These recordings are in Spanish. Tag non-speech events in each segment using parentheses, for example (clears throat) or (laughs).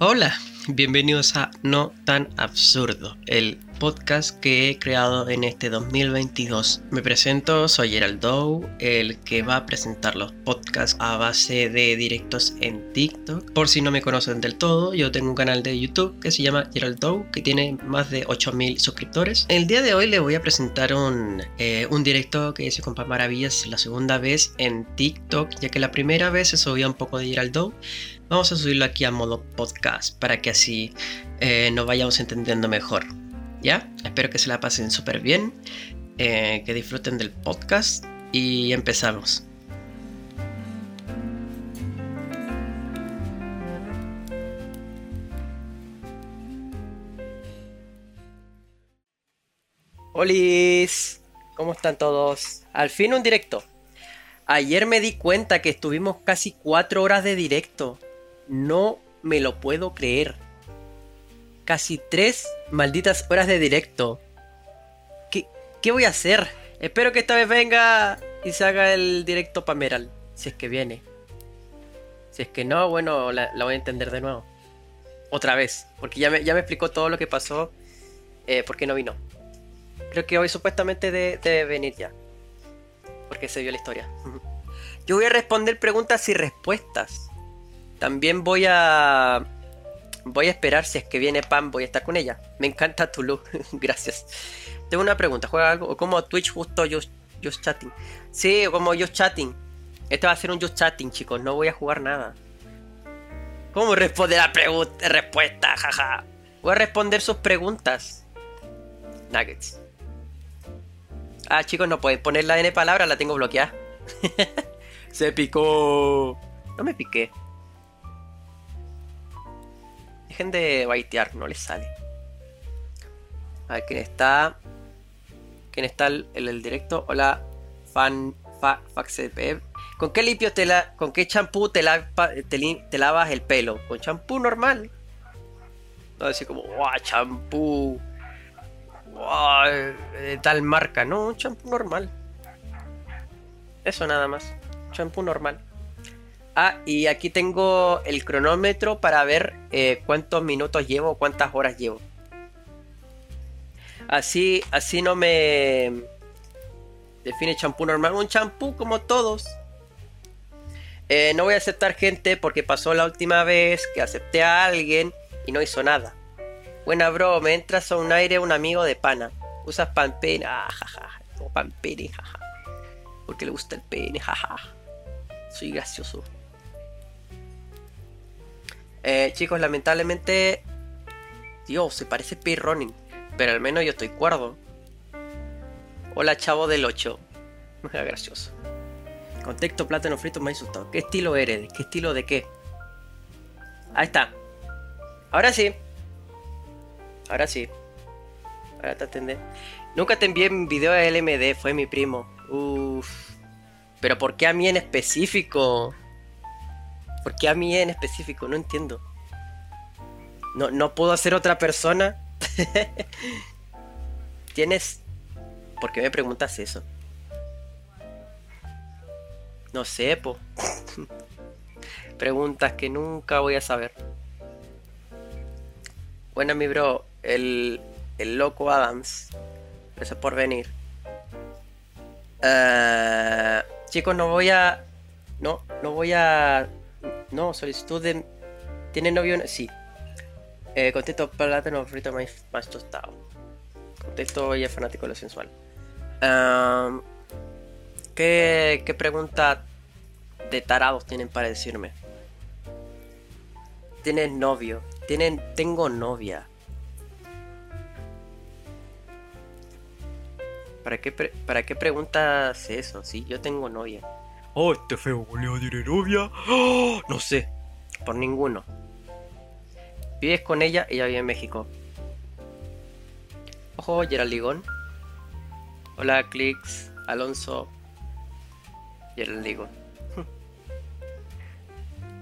Hola, bienvenidos a No Tan Absurdo, el podcast que he creado en este 2022. Me presento, soy Gerald Dow, el que va a presentar los podcasts a base de directos en TikTok. Por si no me conocen del todo, yo tengo un canal de YouTube que se llama Gerald Dow, que tiene más de 8000 suscriptores. El día de hoy le voy a presentar un, eh, un directo que hice con Pan Maravillas la segunda vez en TikTok, ya que la primera vez se subía un poco de Gerald Dow. Vamos a subirlo aquí a modo podcast para que así eh, nos vayamos entendiendo mejor. ¿Ya? Espero que se la pasen súper bien, eh, que disfruten del podcast y empezamos. Holis, ¿cómo están todos? Al fin un directo. Ayer me di cuenta que estuvimos casi 4 horas de directo. No me lo puedo creer. Casi 3 malditas horas de directo. ¿Qué, ¿Qué, voy a hacer? Espero que esta vez venga y se haga el directo Pameral. Si es que viene. Si es que no, bueno, la, voy a entender de nuevo. Otra vez. Porque ya me, ya me explicó todo lo que pasó. Eh, ¿Por qué no vino? Creo que hoy supuestamente debe de venir ya. Porque se vio la historia. Yo voy a responder preguntas y respuestas. También voy a Voy a esperar si es que viene Pam, voy a estar con ella. Me encanta tu look, (laughs) gracias. Tengo una pregunta, ¿juega algo? ¿O como Twitch justo just, Chatting? Sí, como Just Chatting. Este va a ser un Just Chatting, chicos, no voy a jugar nada. ¿Cómo responder a pregunta, respuesta? Jaja. Voy a responder sus preguntas. Nuggets. Ah, chicos, no pueden poner la N palabra, la tengo bloqueada. (laughs) Se picó. No me piqué. Dejen de baitear, no les sale. A ver quién está. ¿Quién está el, el, directo? Hola, fan. Fa, ¿Con qué limpio te la. ¿Con qué champú te, la, te, te, lavas el pelo? ¿Con champú normal? No decir como, guau, champú. Wow, de tal marca. No, un champú normal. Eso nada más. Champú normal. Ah, y aquí tengo el cronómetro para ver eh, cuántos minutos llevo, cuántas horas llevo. Así, así no me define champú normal. Un champú como todos. Eh, no voy a aceptar gente porque pasó la última vez que acepté a alguien y no hizo nada. Buena bro, me entras a un aire un amigo de pana. Usas pan pene, ah, jaja. O pan pene, jaja. Porque le gusta el pene, jaja. Soy gracioso. Eh, chicos, lamentablemente. Dios, se parece P. Running. Pero al menos yo estoy cuerdo. Hola, chavo del 8. (laughs) gracioso. Contexto plátano frito me ha asustado. ¿Qué estilo eres? ¿Qué estilo de qué? Ahí está. Ahora sí. Ahora sí. Ahora te atendé. Nunca te envié un video de LMD, fue mi primo. Uff. Pero ¿por qué a mí en específico? ¿Por qué a mí en específico? No entiendo. No, no puedo ser otra persona. (laughs) Tienes. ¿Por qué me preguntas eso? No sé, po. (laughs) Preguntas que nunca voy a saber. Bueno, mi bro, el, el loco Adams. Gracias por venir. Uh, chicos, no voy a. No, no voy a no, solicitud de. ¿Tiene novio? Sí. Eh, contexto plátano frito más, más tostado. Contexto es fanático de lo sensual. ¿qué, ¿Qué pregunta de tarados tienen para decirme? ¿Tienes novio? ¿Tienen, tengo novia. ¿Para qué, ¿Para qué preguntas eso? Sí, yo tengo novia. Oh, este feo Julio tiene novia. Oh, no sé. Por ninguno. Vives con ella, ella vive en México. Ojo, Gerald Ligón. Hola, Clicks, Alonso. Gerald Ligón. (laughs)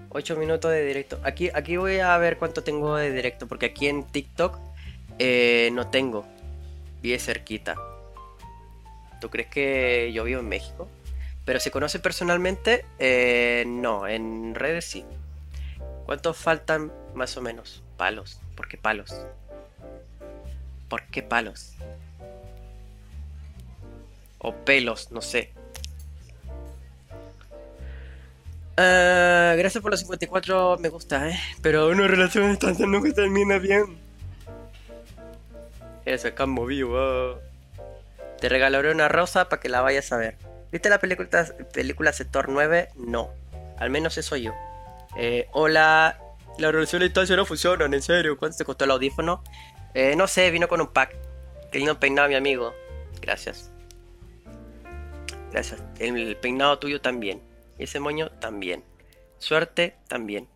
8 minutos de directo. Aquí, aquí voy a ver cuánto tengo de directo. Porque aquí en TikTok eh, no tengo. Vive cerquita. ¿Tú crees que yo vivo en México? Pero se conoce personalmente, eh, no, en redes sí. ¿Cuántos faltan más o menos? Palos. ¿Por qué palos? ¿Por qué palos? O pelos, no sé. Ah, gracias por los 54 me gusta, ¿eh? Pero una relación a distancia nunca termina bien. Eso es campo vivo. Te regalaré una rosa para que la vayas a ver. ¿Viste la película, película Sector 9? No. Al menos eso yo. Eh, hola. La relación a distancia no funciona, en serio. ¿Cuánto te costó el audífono? Eh, no sé, vino con un pack. Qué lindo peinado, mi amigo. Gracias. Gracias. El peinado tuyo también. Y ese moño también. Suerte también.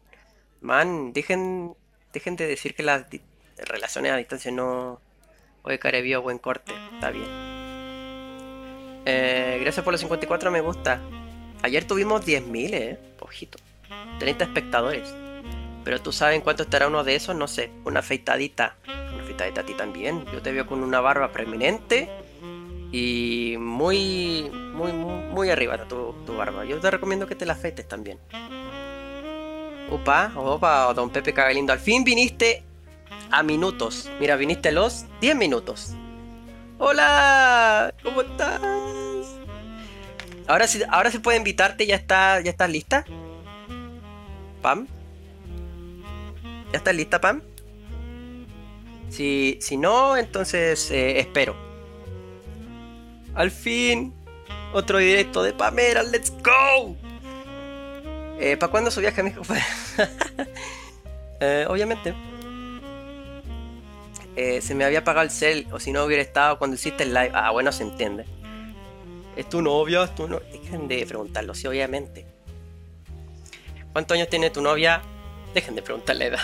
Man, dejen, dejen de decir que las relaciones a distancia no... Oye, carevío, buen corte. Está bien. Eh, gracias por los 54 me gusta. Ayer tuvimos 10.000, eh. Ojito. 30 espectadores. Pero tú sabes en cuánto estará uno de esos, no sé. Una afeitadita. Una afeitadita a ti también. Yo te veo con una barba preeminente. Y muy, muy, muy, arriba tu, barba. Yo te recomiendo que te la afeites también. Opa, opa, don Pepe Cagalindo. Al fin viniste a minutos. Mira, viniste los 10 minutos. Hola, ¿cómo estás? Ahora sí, ahora se puede invitarte, ya está, ya estás lista. Pam. ¿Ya estás lista, Pam? Si, si no, entonces eh, espero. Al fin, otro directo de Pamela, let's go. Eh, ¿Para cuándo su viaje a (laughs) eh, obviamente. Eh, se me había apagado el cel, o si no hubiera estado cuando hiciste el live. Ah, bueno, se entiende. ¿Es tu novia? ¿Es tu no? Dejen de preguntarlo, sí, obviamente. ¿Cuántos años tiene tu novia? Dejen de preguntarle edad.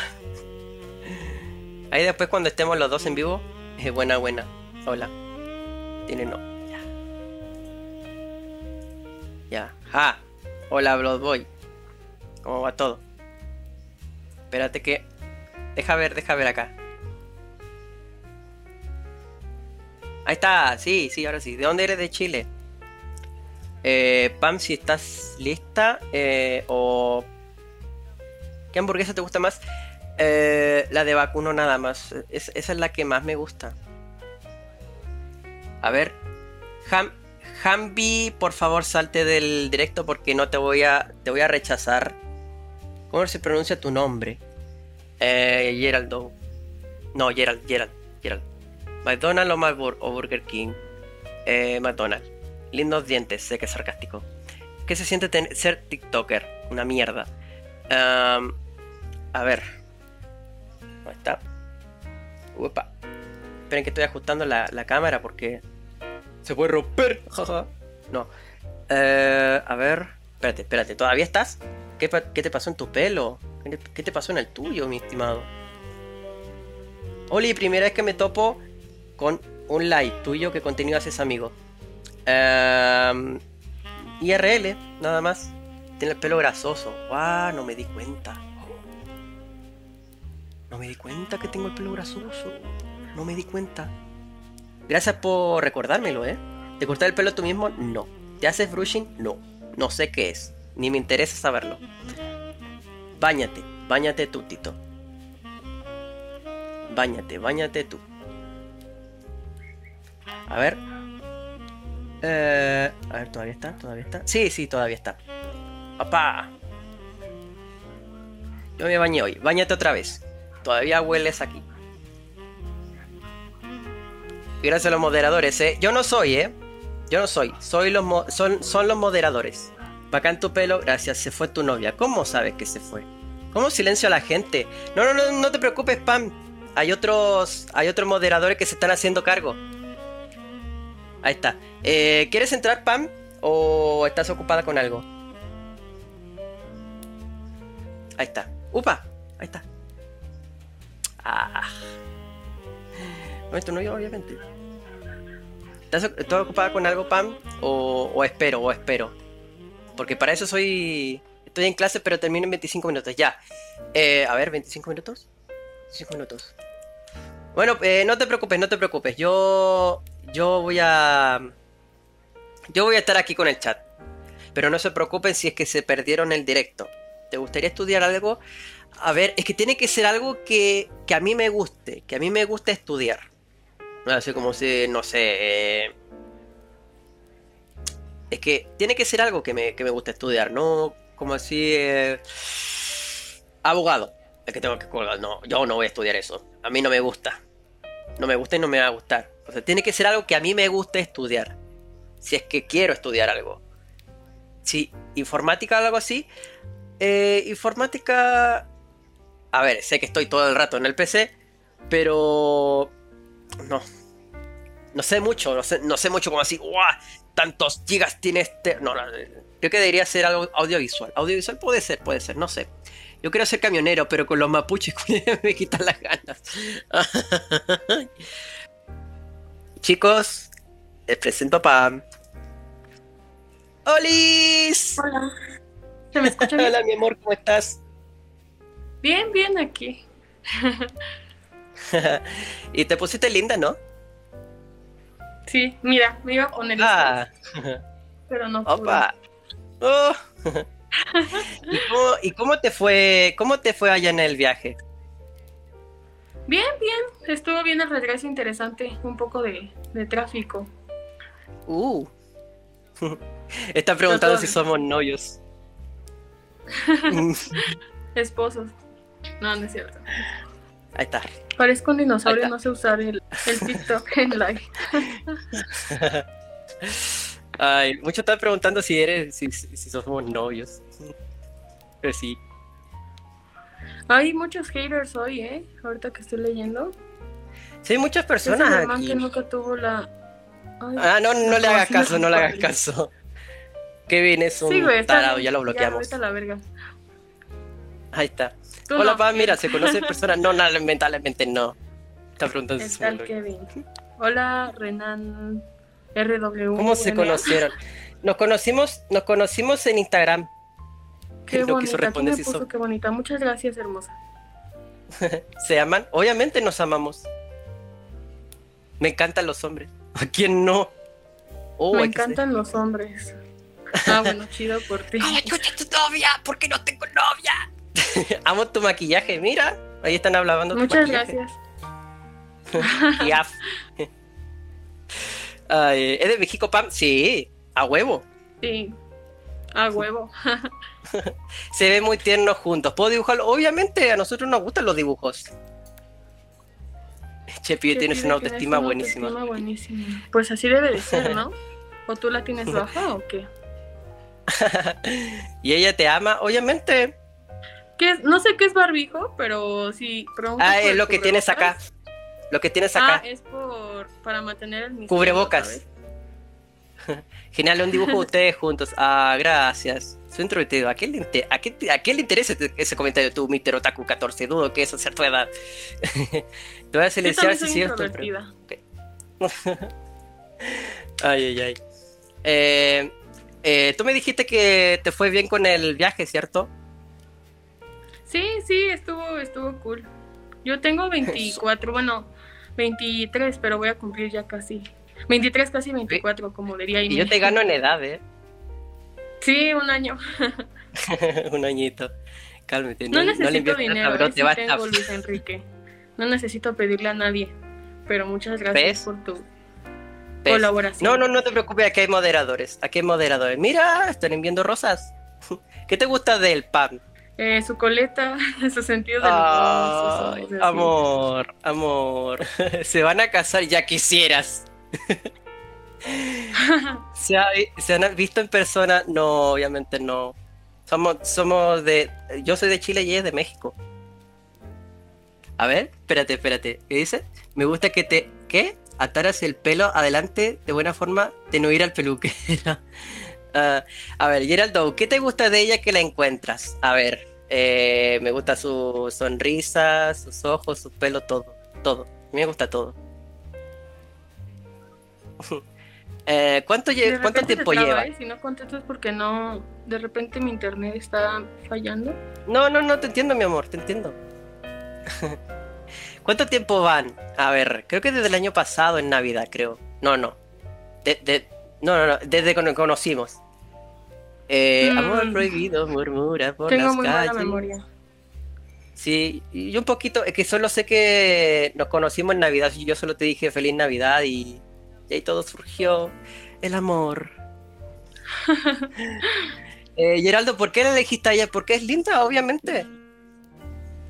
Ahí después cuando estemos los dos en vivo, es buena, buena. Hola. Tiene no. Ya. Ya. Ah. Hola, Bloodboy. ¿Cómo va todo? Espérate que... Deja ver, deja ver acá. Ahí está, sí, sí, ahora sí. ¿De dónde eres de Chile? Eh, Pam, si estás lista. Eh, o. ¿Qué hamburguesa te gusta más? Eh, la de vacuno nada más. esa es la que más me gusta. A ver. Ham, Hambi, por favor, salte del directo porque no te voy a. Te voy a rechazar. ¿Cómo se pronuncia tu nombre? Eh, Geraldo. No, Gerald, Gerald, Gerald. McDonald's o, Burger King. Eh, McDonald's. Lindos dientes, sé que es sarcástico. ¿Qué se siente ser TikToker? Una mierda. a ver. ¿Dónde está? Upa. Esperen que estoy ajustando la, cámara porque se puede romper. (laughs) no. Eh, a ver. Espérate, espérate. ¿Todavía estás? ¿Qué, ¿Qué, te pasó en tu pelo? ¿Qué te pasó en el tuyo, mi estimado? Oli, primera vez que me topo con un like tuyo, ¿qué contenido haces, amigo? Em, IRL, nada más. Tiene el pelo grasoso. ¡Wow! No me di cuenta. No me di cuenta que tengo el pelo grasoso. No me di cuenta. Gracias por recordármelo, ¿eh? ¿Te cortas el pelo tú mismo? No. ¿Te haces brushing? No. No sé qué es. Ni me interesa saberlo. Báñate. Báñate tú, Tito. Báñate, báñate tú. A ver. Eh, a ver, ¿todavía está? ¿Todavía está? Sí, sí, todavía está. ¡Papá! Yo me bañé hoy. Báñate otra vez. Todavía hueles aquí. Gracias a los moderadores, ¿eh? Yo no soy, ¿eh? Yo no soy. soy los son, son los moderadores. Bacán tu pelo. Gracias, se fue tu novia. ¿Cómo sabes que se fue? ¿Cómo silencio a la gente? No, no, no, no te preocupes, Pam. Hay otros, hay otros moderadores que se están haciendo cargo. Ahí está. Eh, ¿Quieres entrar, Pam? ¿O estás ocupada con algo? Ahí está. ¡Upa! Ahí está. Ah. No, esto no yo, obviamente. ¿Estás, ocupada con algo, Pam? O, espero, o espero. Porque para eso soy. Estoy en clase, pero termino en 25 minutos. Ya. Eh, a ver, ¿25 minutos? 25 minutos. Bueno, eh, no te preocupes, no te preocupes. Yo yo voy a... Yo voy a estar aquí con el chat. Pero no se preocupen si es que se perdieron el directo. ¿Te gustaría estudiar algo? A ver, es que tiene que ser algo que, que a mí me guste, que a mí me guste estudiar. Así como si, no sé... eh, Es que tiene que ser algo que me, que me guste estudiar, no como así... eh, Abogado. Es que tengo que colgar. No, yo no voy a estudiar eso. A mí no me gusta. No me gusta y no me va a gustar. O sea, tiene que ser algo que a mí me guste estudiar. Si es que quiero estudiar algo. Si informática o algo así. eh, informática. A ver, sé que estoy todo el rato en el PC. Pero. No. No sé mucho. No sé, no sé mucho como así. ¡Guau! Tantos gigas tiene este. No, no. Creo que debería ser algo audiovisual. Audiovisual puede ser, puede ser, no sé. Yo quiero ser camionero, pero con los mapuches (laughs) me quitan las ganas. (laughs) Chicos, les presento a Pam. ¡Holis! Hola. ¿Se me escucha bien? Hola, mi amor, ¿cómo estás? Bien, bien aquí. (laughs) y te pusiste linda, ¿no? Sí, mira, me iba a poner Ah, (laughs) pero no opa. Oh. (laughs) ¿Y, cómo, y cómo te fue? ¿Cómo te fue allá en el viaje? Bien, bien. Estuvo bien el regreso interesante. Un poco de, de tráfico. Uh. (laughs) Está preguntando si somos novios. (laughs) (laughs) Esposos. No, no es cierto. Ahí está. Parezco un dinosaurio, no sé usar el, el TikTok en live. Ay, muchos están preguntando si eres, si, si si somos novios. Pero sí. Hay muchos haters hoy, ¿eh? Ahorita que estoy leyendo. Sí, hay muchas personas hermano aquí. que nunca tuvo la... Ay, Ah, no, no le hagas (laughs) caso, no le hagas caso. Kevin es un Sí, güey, está tarado, bien. ya lo bloqueamos. la verga. Ahí está. Tú Hola, no. Pam, mira, ¿se conocen (laughs) personas? No, no, lamentablemente no. Está preguntando si El. Kevin. Hola, Renan RW. ¿Cómo se conocieron? (laughs) Nos conocimos, nos conocimos en Instagram. Qué quiso bonita. Aquí responder me puso qué bonita. Muchas gracias, hermosa. (laughs) ¿Se aman? Obviamente nos amamos. Me encantan los hombres. ¿A quién no? Oh, me ser- encantan los hombres. Ah, bueno, chido por ti. (laughs) ¡Ay, chucha, tu novia! ¿Por qué no tengo novia? (laughs) Amo tu maquillaje, mira. Ahí están hablando tu Muchas maquillaje. gracias. Y af. Ay, ¿Es de México, Pam? Sí, a huevo. Sí. A huevo. (laughs) Se ve muy tierno juntos. ¿Puedo dibujarlo? Obviamente, a nosotros nos gustan los dibujos. Che, pibe, tienes una autoestima una buenísima. autoestima buenísima. Pues así debe de ser, ¿no? (laughs) ¿O tú la tienes baja o qué? (laughs) y ella te ama, obviamente. ¿Qué es? No sé qué es barbijo, pero si preguntas Ah, es lo que tienes acá. Lo que tienes Ah, acá. es por para mantener el misterio, Cubrebocas. ¿sabes? (laughs) Genial, un dibujo de ustedes juntos. Ah, gracias. Soy introvertido. ¿A qué le, inte- a qué- a qué le interesa ese, comentario tú, Mr. Otaku 14? Dudo que eso sea tu edad. (laughs) Te voy a silenciar si introvertida. (laughs) Ay, ay, ay. Eh, eh, tú me dijiste que te fue bien con el viaje, ¿cierto? Sí, sí, estuvo, estuvo cool. Yo tengo 24, bueno, 23, pero voy a cumplir ya casi. 23, casi 24, como diría Y yo te gano en edad, ¿eh? Sí, un año. (laughs) Un añito. Cálmate. No, le necesito plata, dinero, bro, eh, te sí va a. Luis Enrique. No necesito pedirle a nadie. Pero muchas gracias ¿Ves? por tu ¿Ves? colaboración. No, no, no te preocupes, aquí hay moderadores. Aquí hay moderadores. Mira, están enviando rosas. (laughs) ¿Qué te gusta del pan? Eh, su coleta, (laughs) su sentido ojos, así. amor, amor. Se van a casar, ya quisieras. (laughs) ¿Se, ha- se han visto en persona? No, obviamente no. Somos, somos de. Yo soy de Chile y ella es de México. A ver, espérate, espérate. ¿Qué dice? Me gusta que te. ¿Qué? Ataras el pelo adelante de buena forma de no ir al peluquero. (laughs) Ah, a ver, Geraldo, ¿qué te gusta de ella que la encuentras? A ver, eh, me gusta su sonrisa, sus ojos, su pelo, todo. Todo. Me gusta todo. Eh, ¿cuánto, lle- ¿Cuánto tiempo traba, lleva? ¿eh? Si no contesto es porque no. De repente mi internet está fallando. No, no, no, te entiendo, mi amor, te entiendo. (laughs) ¿Cuánto tiempo van? A ver, creo que desde el año pasado en Navidad, creo. No, no. De, de- no, no, no, desde que nos conocimos. Eh, Mm. Amor prohibido, murmura por Tengo las muy calles. mala memoria. Sí, y un poquito, es que solo sé que nos conocimos en Navidad y yo solo te dije feliz Navidad y, y ahí todo surgió. El amor. (laughs) eh, Geraldo, ¿por qué la elegiste a ella? Porque es linda, obviamente.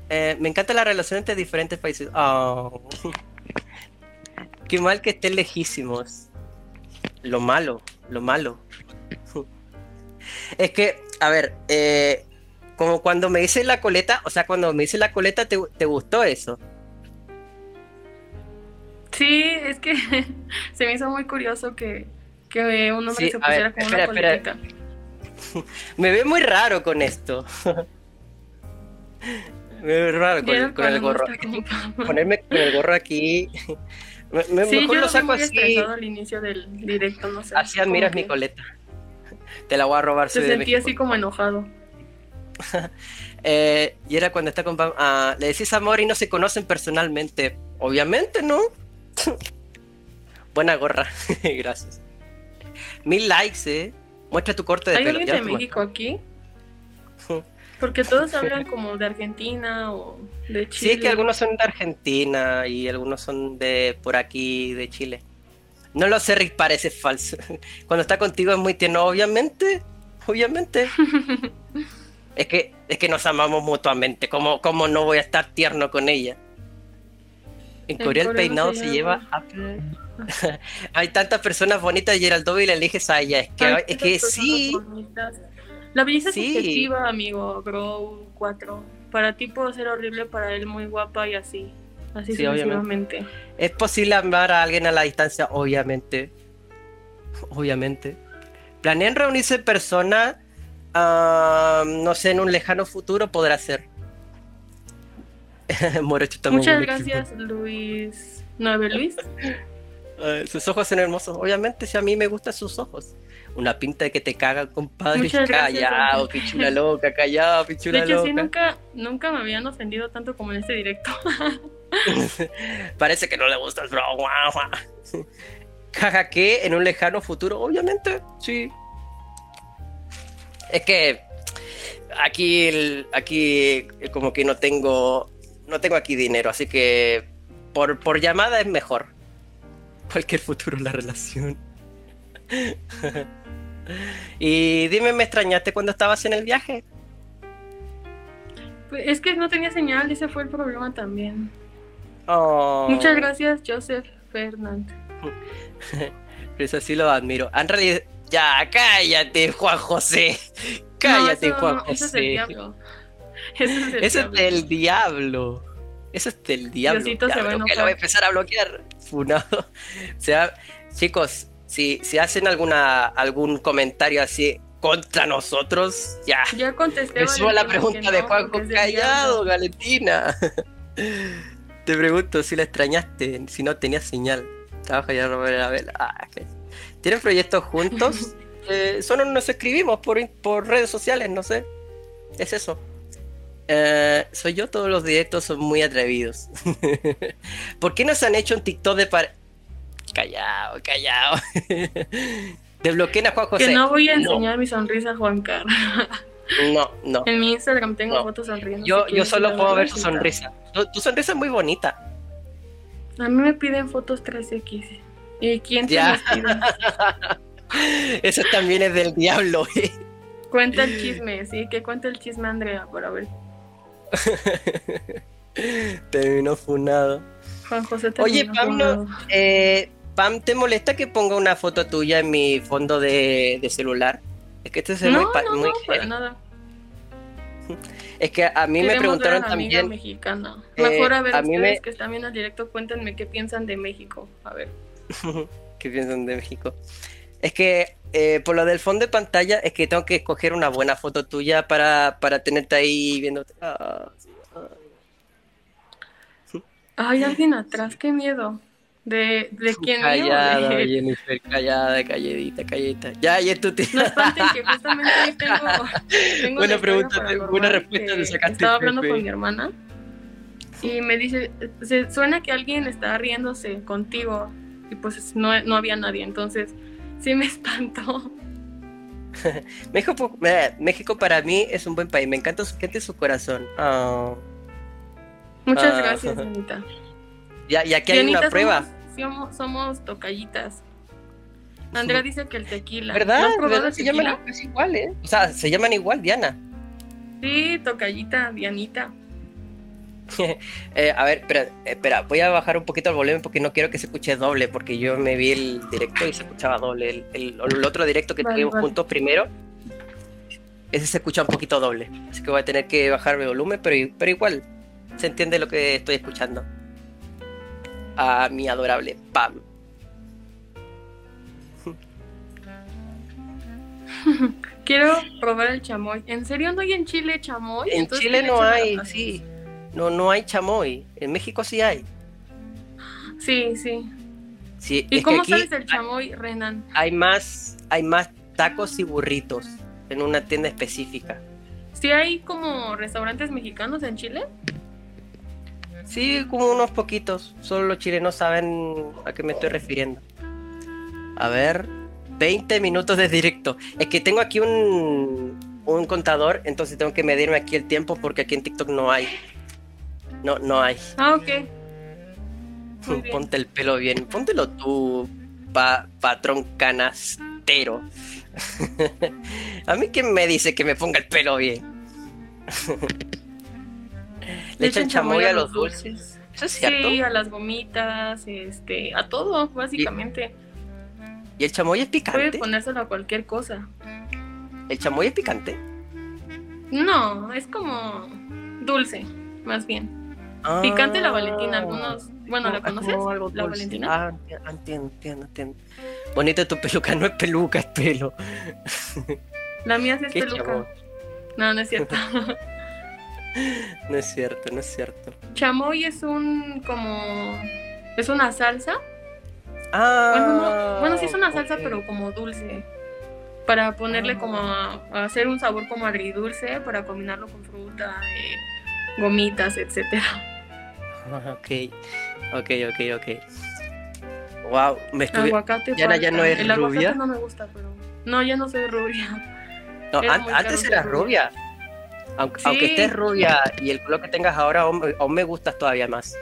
Eh, me encanta la relación entre diferentes países. Oh. (laughs) Qué mal que estén lejísimos. Lo malo, lo malo. (laughs) es que, a ver, eh, como cuando me hice la coleta, o sea, cuando me hice la coleta, ¿te, te gustó eso? Sí, es que (laughs) se me hizo muy curioso que, que un hombre se pusiera con una coletita. (laughs) me ve muy raro con esto. (laughs) me ve raro con, el, con el gorro. Ponerme con el gorro aquí. Me, sí, mejor yo lo saco así. al inicio del directo, no sé. Así admiras mi coleta. Te la voy a robar. Se sentía así como enojado. eh, y era cuando está con Pam. Ah, le decís amor y no se conocen personalmente. Obviamente, ¿no? (laughs) Buena gorra. (laughs) Gracias. Mil likes, ¿eh? Muestra tu corte de ¿Hay pelo. alguien de México aquí? (laughs) Porque todos hablan como de Argentina o de Chile. Sí, que algunos son de Argentina y algunos son de por aquí, de Chile. No lo sé, Rick, parece falso. Cuando está contigo es muy tierno, obviamente. Obviamente. es que es que nos amamos mutuamente. ¿Cómo, cómo no voy a estar tierno con ella? En Corea el peinado se, lleva. (laughs) (laughs) Hay tantas personas bonitas, Geraldo, y le eliges a ella. Es que, es que sí. Bonitas. La belleza es subjetiva, amigo, bro 4. Para ti puedo ser horrible, para él muy guapa y así. Así sí, sucesivamente. Es posible amar a alguien a la distancia, obviamente. (laughs) Obviamente. ¿Planean reunirse en persona? Uh, no sé, en un lejano futuro podrá ser. (laughs) Muchas gracias, Luis. ¿No, Luis? sus ojos son hermosos. Obviamente, si a mí me gustan sus ojos. Una pinta de que te cagan, compadre. callado, pichula loca, callado, pichula loca. De hecho, sí, nunca, nunca me habían ofendido tanto como en este directo. (laughs) Parece que no le gusta el bro. (laughs) Jaja, que en un lejano futuro, obviamente, sí. Es que aquí, aquí como que no tengo, no tengo aquí dinero, así que por, por llamada es mejor. Cualquier futuro la relación. (laughs) y dime, ¿me extrañaste cuando estabas en el viaje? Pues es que no tenía señal, ese fue el problema también. Oh. Muchas gracias, Joseph Fernández. (laughs) Eso sí lo admiro. En realidad, ya, cállate, Juan José. Cállate, Juan José. Eso es el diablo. (laughs) Eso es, del diablo. Eso es del diablo. Diosito se va a lo voy a empezar a bloquear. Funado. O (laughs) sea, chicos, si, si hacen alguna algún comentario así contra nosotros, ya. Ya contesté. Me la pregunta de Juanjo Callado, Galentina. (laughs) Te pregunto si la extrañaste, si no tenías señal. Trabaja ya Robert la vela. Ah, ¿Tienen proyectos juntos? eh, solo nos escribimos por, por redes sociales, no sé. Es eso. Eh, soy yo, todos los directos son muy atrevidos. (laughs) ¿Por qué no se han hecho un TikTok de par... Callado, callado. (laughs) Desbloqueen a Juan José. Que no voy a enseñar mi sonrisa a Juan Carlos. No, no. En mi Instagram tengo fotos sonriendo. Yo, yo solo puedo ver su sonrisa. Tu, sonrisa es muy bonita. A mí me piden fotos 3X. ¿Y quién te las pide? (laughs) Eso también es del diablo, eh. Cuenta el chisme, sí, que cuenta el chisme, Andrea, por ver. (laughs) Terminó funado. Juan José Oye, Pam, no, eh, Pam, ¿te molesta que ponga una foto tuya en mi fondo de, de celular? Es que este es no, muy, no, muy no, para nada. (laughs) Es que a mí me preguntaron ver a también. Mexicana. Mejor a ver a ustedes mí me- que están viendo el directo, cuéntenme qué piensan de México. A ver. (laughs) ¿Qué piensan de México? Es que eh, por lo del fondo de pantalla es que tengo que escoger una buena foto tuya para, para tenerte ahí viéndote. Ah, sí, ah. Hay alguien atrás, qué miedo. ¿De, de quién? Callada, De- (laughs) Jennifer, callada, calladita, calladita. Ya, ya tú te... No espanten que justamente hoy tengo, (laughs) tengo Buena una pregunta, buena respuesta, te sacaste Estaba hablando con mi hermana y me dice, se, suena que alguien está riéndose contigo y pues no, no había nadie, entonces sí me espantó. (laughs) México, eh, México para mí es un buen país. Me encanta su gente y su corazón. Ah. Muchas Ah. gracias, (laughs) Anita. Ya, ya que hay una prueba. Somos, somos, tocallitas. Andrea dice que el tequila. ¿No ¿Verdad? has probado ¿Verdad? el Se tequila? llaman igual, ¿eh? O sea, se llaman igual, Diana. Sí, tocallita, Dianita. (laughs) Eh, a ver, espera, espera, voy a bajar un poquito el volumen porque no quiero que se escuche doble, porque yo me vi el directo y se escuchaba doble. El, el- el otro directo que Vale, tuvimos vale. juntos primero, ese se escucha un poquito doble. Así que voy a tener que bajar el volumen, pero, pero igual se entiende lo que estoy escuchando. A mi adorable Pam. (laughs) Quiero probar el chamoy. ¿En serio no hay en Chile chamoy? En Entonces, Chile ¿qué no hay, sí. No, no hay chamoy. En México sí hay. Sí, sí. Sí, ¿Y cómo sabes del chamoy, Renan? hay más, hay más tacos y burritos en una tienda específica. ¿Sí hay como restaurantes mexicanos en Chile? Sí, como unos poquitos. Solo los chilenos saben a qué me estoy refiriendo. A ver, 20 minutos de directo. Es que tengo aquí un, un contador, entonces tengo que medirme aquí el tiempo porque aquí en TikTok no hay. No, no hay. Ah, ok. Muy bien. Ponte el pelo bien. Póntelo tú, pa- patrón canastero. (laughs) a mí quién me dice que me ponga el pelo bien. (laughs) Le echan chamoy a los dulces. ¿Eso es cierto? Sí, a las gomitas, este, a todo, básicamente. ¿Y el chamoy es Puede picante? ponérselo a cualquier cosa. ¿El chamoy es picante? No, es como dulce, más bien. Picante la Valentina, algunos. Bueno, ¿la Ah, conoces? algo ¿La. Valentina? Ah, enti- entiendo, entiendo, entiendo. Bonita tu peluca, no es peluca, es pelo. (laughs) La mía sí es peluca. No, no es cierto. (laughs) No es cierto, no es cierto. Chamoy es un como. Es una salsa. Ah, Bueno, no- bueno, sí es una salsa, pero como dulce. Para ponerle Ah. como a, a hacer un sabor como agridulce, para combinarlo con fruta, eh, gomitas, etcétera. Ok, ok, ok, ok. Wow, me estuve. Aguacate. Yana ya falta. no es El aguacate rubia. no me gusta, pero. No, ya no soy rubia. No, era an- antes eras rubia. Aunque, Sí. aunque estés rubia y el color que tengas ahora, aún, me- aún me gustas todavía más.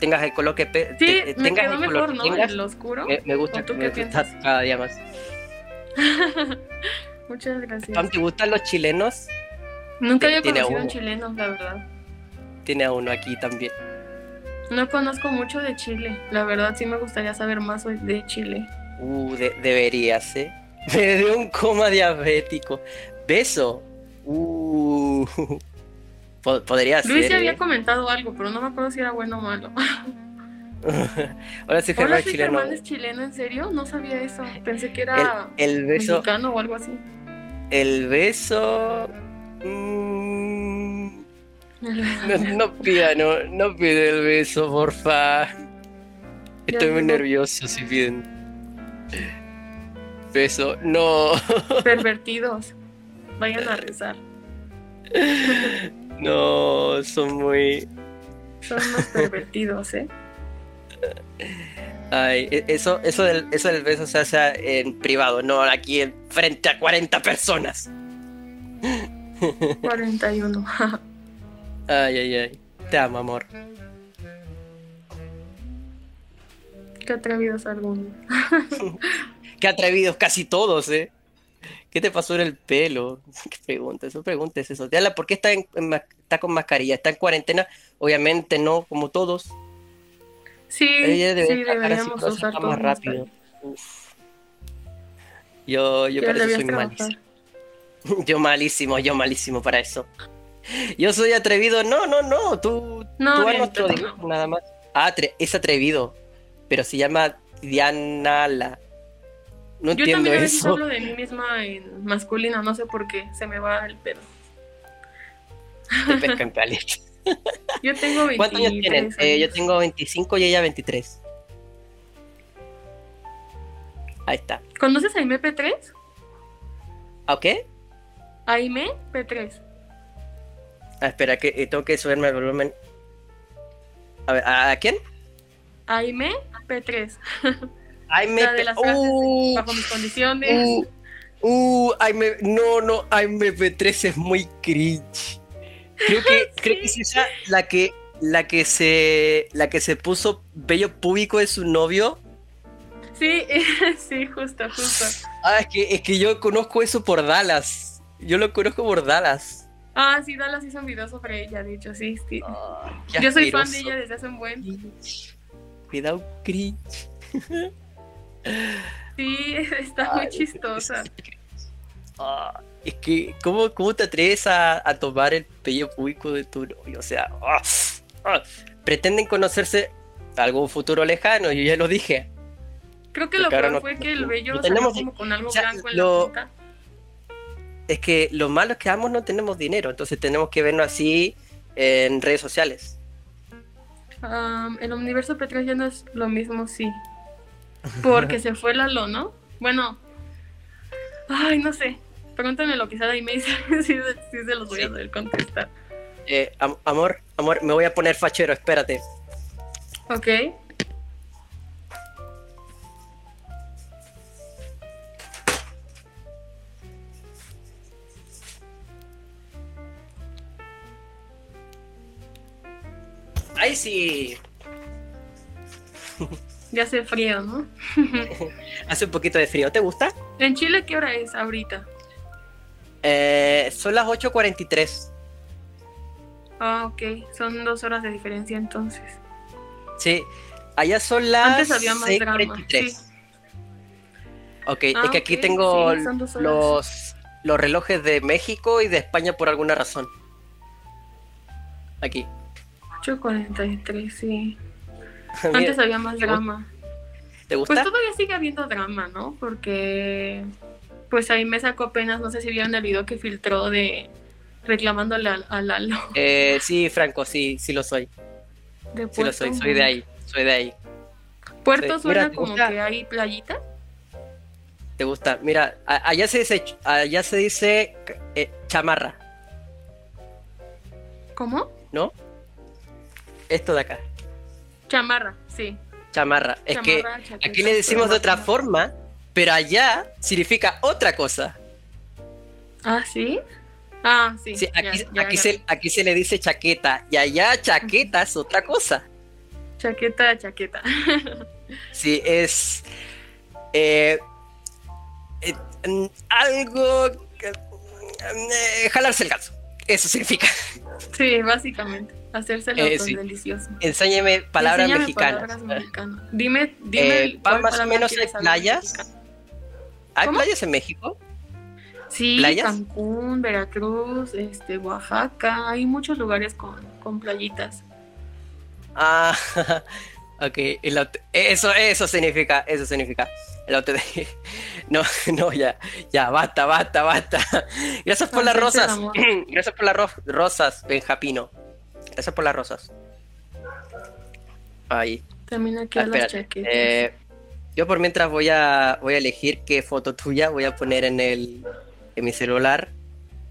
Tengas el color que pe- Sí, te- me tengas quedó el color mejor, que ¿no? tengas, El oscuro. me, me gusta, ¿O tú me qué gusta piensas? cada día más. (laughs) Muchas gracias. Pam, ¿Te gustan los chilenos? Nunca había conocido uno. un chileno, la verdad. Tiene a uno aquí también. No conozco mucho de Chile. La verdad, sí me gustaría saber más hoy de Chile. Uh, de- deberías, (laughs) ¿eh? Me dio un coma diabético. Beso. Uh. (laughs) Po- Podría Luis ser. ya había ¿eh? comentado algo, pero no me acuerdo si era bueno o malo. (laughs) Ahora sí, Germán soy chileno. Germán es chileno, ¿en serio? No sabía eso. Pensé que era El, el beso. mexicano o algo así. El beso. mm, No, no pida, no, no pide el beso, porfa. Estoy muy nervioso si piden. Beso, no, Pervertidos. Vayan a rezar. no, son muy. Son unos pervertidos, ¿eh? Ay, e- eso, eso, del, eso del beso se hace en privado, no aquí en frente a 40 personas. 41. Ay, ay, ay. Te amo, amor. Qué atrevidos algunos. (laughs) Qué atrevidos casi todos, ¿eh? ¿Qué te pasó en el pelo? (laughs) ¿Qué pregunta? Eso pregunta es eso. Diana, ¿por qué está, en- está con mascarilla? ¿Está en cuarentena? Obviamente no, como todos. Sí, Ella debe sí, deberíamos usar más rápido. Uf. Yo, yo Ya para eso soy trabajar. malísimo. (laughs) Yo malísimo, yo malísimo para eso. (laughs) Yo soy atrevido. No, no, no. Tú, No, tú bien, nuestro no. dibujo, nada más. Ah, es atrevido. Pero se llama Dianala. No Yo entiendo también a eso. hablo de mí misma en masculino, no sé por qué, se me va el pedo. Te pesca en caliente. (laughs) Yo tengo 23 ¿Cuántos años tienen? Eh, yo tengo 25 y ella 23. Ahí está. ¿Conoces a Aime P3? ¿A qué? Aime P3. Ah, espera, que eh, tengo que subirme el volumen. A ver, ¿a, quién? Aime P3. Ay, me. La de pe- las frases de Uh, bajo mis condiciones. uh, uh, ay, me. No, no, ay, MP3 es muy cringe. Creo que, (laughs) creo que es esa la que la que se la que se puso bello público de su novio. Sí, (laughs) sí, justo, justo. Ah, es que, es que yo conozco eso por Dallas. Yo lo conozco por Dallas. Ah, sí, Dallas hizo un video sobre ella, de hecho, sí, sí. yo soy fan de ella desde hace un buen. Cuidado, cringe. (laughs) Sí, (laughs) está muy chistosa. Es que, ¿cómo, cómo te atreves a, tomar el pello público de tu novio? O sea, ah, pretenden conocerse algún futuro lejano, yo ya lo dije. Creo que lo peor fue que el vello tenemos, como con algo blanco en la punta. Es que lo malo es que ambos no tenemos dinero, entonces tenemos que vernos así en redes sociales. En el universo no es lo mismo, sí. Porque (laughs) se fue Lalo, ¿no? Bueno, ay, no sé. Pregúntame lo que sea y me dice (laughs) si, se los voy a poder contestar. Eh, amor, amor, me voy a poner fachero, espérate. Ok. ¡Ay, sí! Ya hace frío, ¿no? (laughs) hace un poquito de frío. ¿Te gusta? ¿En Chile qué hora es ahorita? Eh, son las 8.43. Ah, ok. Son dos horas de diferencia entonces. Sí. Allá son las Antes había más drama. Ok, es ah, que aquí tengo los, los relojes de México y de España por alguna razón. Aquí. 8.43, sí. (laughs) Antes había más drama. ¿Te gusta? Pues todavía sigue habiendo drama, ¿no? Porque pues ahí me sacó apenas, no sé si vieron el video que filtró de reclamándole a, Lalo. Eh, sí, Franco, sí, sí lo soy. De sí lo soy, soy de ahí, soy de ahí. ¿Puerto suena como que hay playita? ¿Te gusta? Mira, allá se dice, allá se dice eh, chamarra. ¿Cómo? ¿No? Esto de acá. Chamarra, sí. Chamarra. Es que aquí le decimos de otra forma, pero allá significa otra cosa. Ah, sí. Ah, sí. aquí, Se, aquí se le dice chaqueta y allá chaqueta es otra cosa. Chaqueta, chaqueta. (laughs) sí, es eh, eh, algo. Eh, jalarse el gato. Eso significa. Sí, básicamente. Hacerse eh, delicioso. Enséñeme palabras mexicanas. Dime, dime. Eh, más o menos hay playas. ¿Hay playas en México? Sí, Cancún, Veracruz, este, Oaxaca, hay muchos lugares con, con playitas. Ah, (laughs) ok, eso, eso significa, eso significa. El (laughs) no, no, ya, ya, basta, basta, basta. (laughs) Gracias por las rosas. (clears throat) Gracias por las rosas, Benjapino. Eso por las rosas. Ahí. También aquí a las eh, yo por mientras voy a voy a elegir qué foto tuya voy a poner en el en mi celular.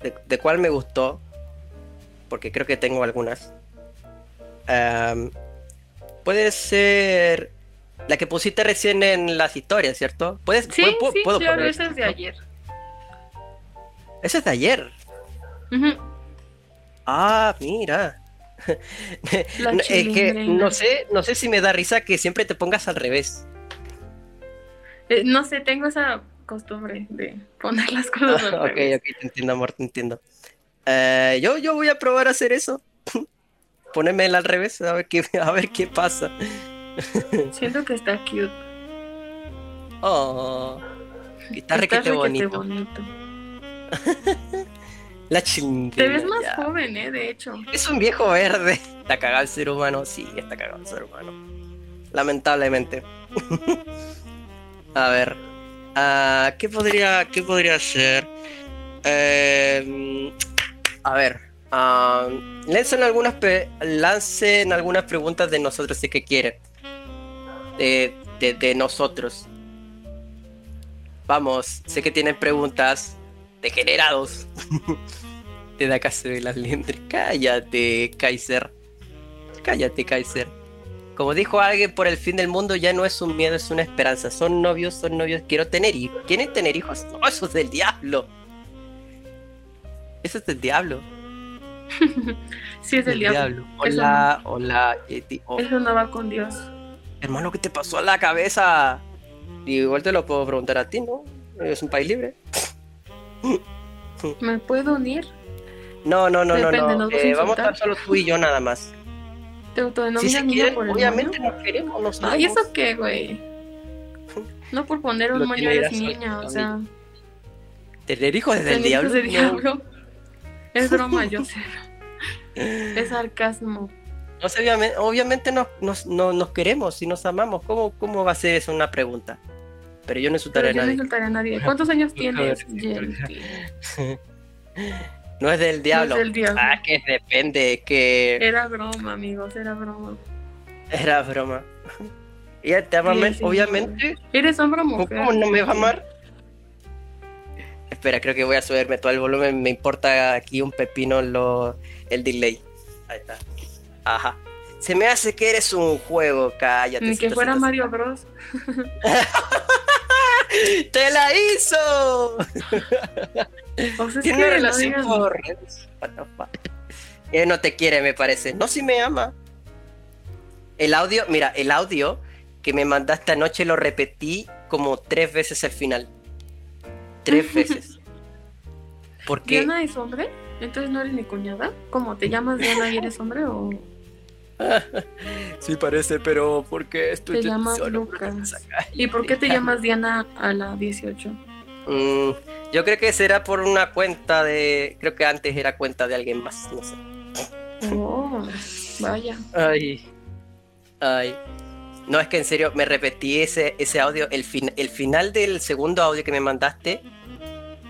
De, cuál me gustó. Porque creo que tengo algunas. puede ser la que pusiste recién en las historias, ¿cierto? ¿Puedes, sí, sí, claro, esa es de ayer. Esa es de ayer. Ah, mira. (laughs) es que no sé, no sé si me da risa que siempre te pongas al revés. Eh, no sé, tengo esa costumbre de poner las cosas al revés. Ok, ok, te entiendo, amor, te entiendo. Eh, yo, yo voy a probar a hacer eso. (laughs) Ponerme al revés, a ver qué, (laughs) a ver qué pasa. Siento que está cute. Oh, está, requete bonito. bonito. La chingada. Te ves más joven, eh, de hecho. Es un viejo verde. Está cagado el ser humano, sí, está cagado el ser humano. Lamentablemente. (laughs) a ver. Uh, ¿qué, podría, ¿Qué podría ser? Eh, a ver. Uh, lancen, algunas lancen algunas preguntas de nosotros si que quieren. De, de, de nosotros. Vamos, sé que tienen preguntas degenerados. Te da caso de las lentes. Cállate, Kaiser. Cállate, Kaiser. Como dijo alguien, por el fin del mundo ya no es un miedo, es una esperanza. Son novios, son novios. Quiero tener hijos. ¿Quieren tener hijos? No, eso es del diablo. Eso es del diablo. (laughs) Sí, es del diablo. Hola, hola, Yeti. Oh, Eso no va con Dios. hermano, ¿qué te pasó a la cabeza? Y igual te lo puedo preguntar a ti, ¿no? Es un país libre. ¿Me puedo unir? No, no, no, Depende, no, no. ¿nos vas a Eh, vamos a estar solo tú y yo nada más. ¿Te Si autodenominas se niña quieren, por el obviamente moño? nos queremos, nos Ay. ¿eso qué, güey? No por poner un eres razón, niña, o sea, Tener hijos desde el diablo. de no. diablo. Es (laughs) broma, yo sé. Es sarcasmo. No sé, obviamente, obviamente nos, nos, no- nos queremos y nos amamos. ¿Cómo, ¿Cómo va a ser eso una pregunta? Pero yo no Pero insultaré a yo no nadie. insultaré a nadie. (laughs) ¿Cuántos años (laughs) tienes? (laughs) No es del diablo. del diablo. Ah, que depende, que Era broma, amigos, era broma. era broma. Ella te ama, Sí, men- sí, obviamente. ¿Eres hombre o ¿Cómo, mujer? cómo no me va a amar? Espera, creo que voy a subirme todo el volumen. Me importa aquí un pepino lo, el delay. Ahí está. Ajá. Se me hace que eres un juego, cállate. Ni que fuera. Mario Bros. (laughs) ¡Te la hizo! (laughs) O sea, Tiene no relación por fuck. Él no te quiere, me parece. No, si me ama. El audio, mira, el audio que me mandaste anoche lo repetí como tres veces al final. Tres (laughs) veces. Porque ¿Diana es hombre? Entonces no eres mi cuñada. ¿Cómo? ¿Te llamas Diana y eres hombre o (laughs) sí parece, pero porque esto te llamas Lucas? ¿Y por qué te llamas Diana a la 18? Mm, yo creo que será por una cuenta de. Creo que antes era cuenta de alguien más, no sé. Oh, vaya. Ay. Ay. No, es que en serio, me repetí ese, ese audio. El, fin, el final del segundo audio que me mandaste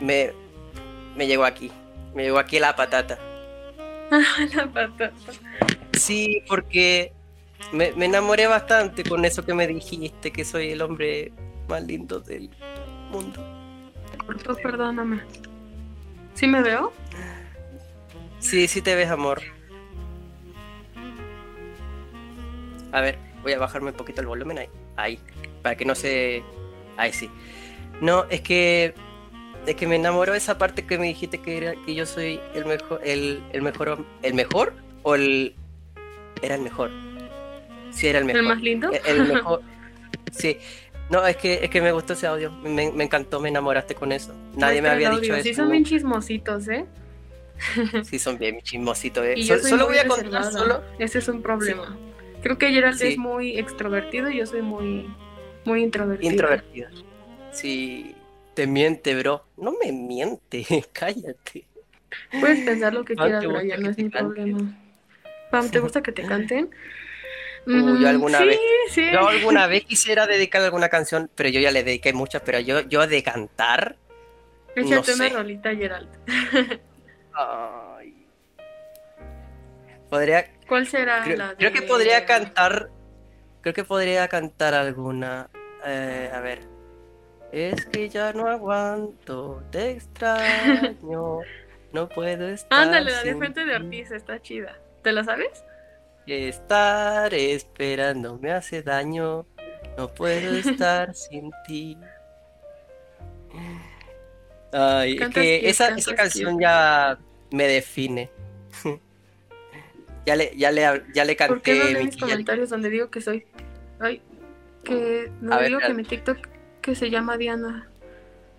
me, me llegó aquí. Me llegó aquí la patata. (laughs) la patata. Sí, porque me, me enamoré bastante con eso que me dijiste, que soy el hombre más lindo del mundo. Cortó, perdóname. ¿Sí me veo? Sí, sí te ves, amor. A ver, voy a bajarme un poquito el volumen ahí. Ahí. Para que no se. Ahí sí. No, es que. Es que me enamoró esa parte que me dijiste que era que yo soy el mejor. El, el mejor. ¿El mejor? ¿O el. Era el mejor? Sí, era el mejor. ¿El más lindo? El, el (laughs) mejor. Sí. No, es que, es que me gustó ese audio. Me, me encantó, me enamoraste con eso. Nadie me había dicho Sí, eso. son bien chismositos, ¿eh? (laughs) Sí, son bien chismositos. eh. Solo voy a contar solo. Ese es un problema. Creo que Gerald Sí. es muy extrovertido y yo soy muy, muy introvertida. Introvertida. Sí, te miente, bro. No me miente, (laughs) cállate. Puedes pensar lo que quieras, ¿te gusta Brian, no es mi problema. Pam, ¿te gusta que te canten? Uh, yo Mm, alguna sí, vez- Sí, Yo alguna vez quisiera dedicar alguna canción, pero yo ya le dediqué muchas, pero yo, yo de cantar. Échate no una rolita, Gerald. Ay. Podría. ¿Cuál será Creo, la de... creo que podría cantar. Creo que podría cantar alguna. Eh, a ver. Es que ya no aguanto, te extraño. (laughs) No puedo estar. Ándale, la de Frente de ti. Ortiz, está chida. ¿Te la sabes? Estar esperando me hace daño. No puedo (laughs) estar sin ti. Ay, que esa, esa canción ya me define. (laughs) ya le, ya le, ya le ¿Por qué no canté mis comentarios donde digo que soy... Ay, que... A Donde ver, digo que espérate. mi TikTok que se llama Diana.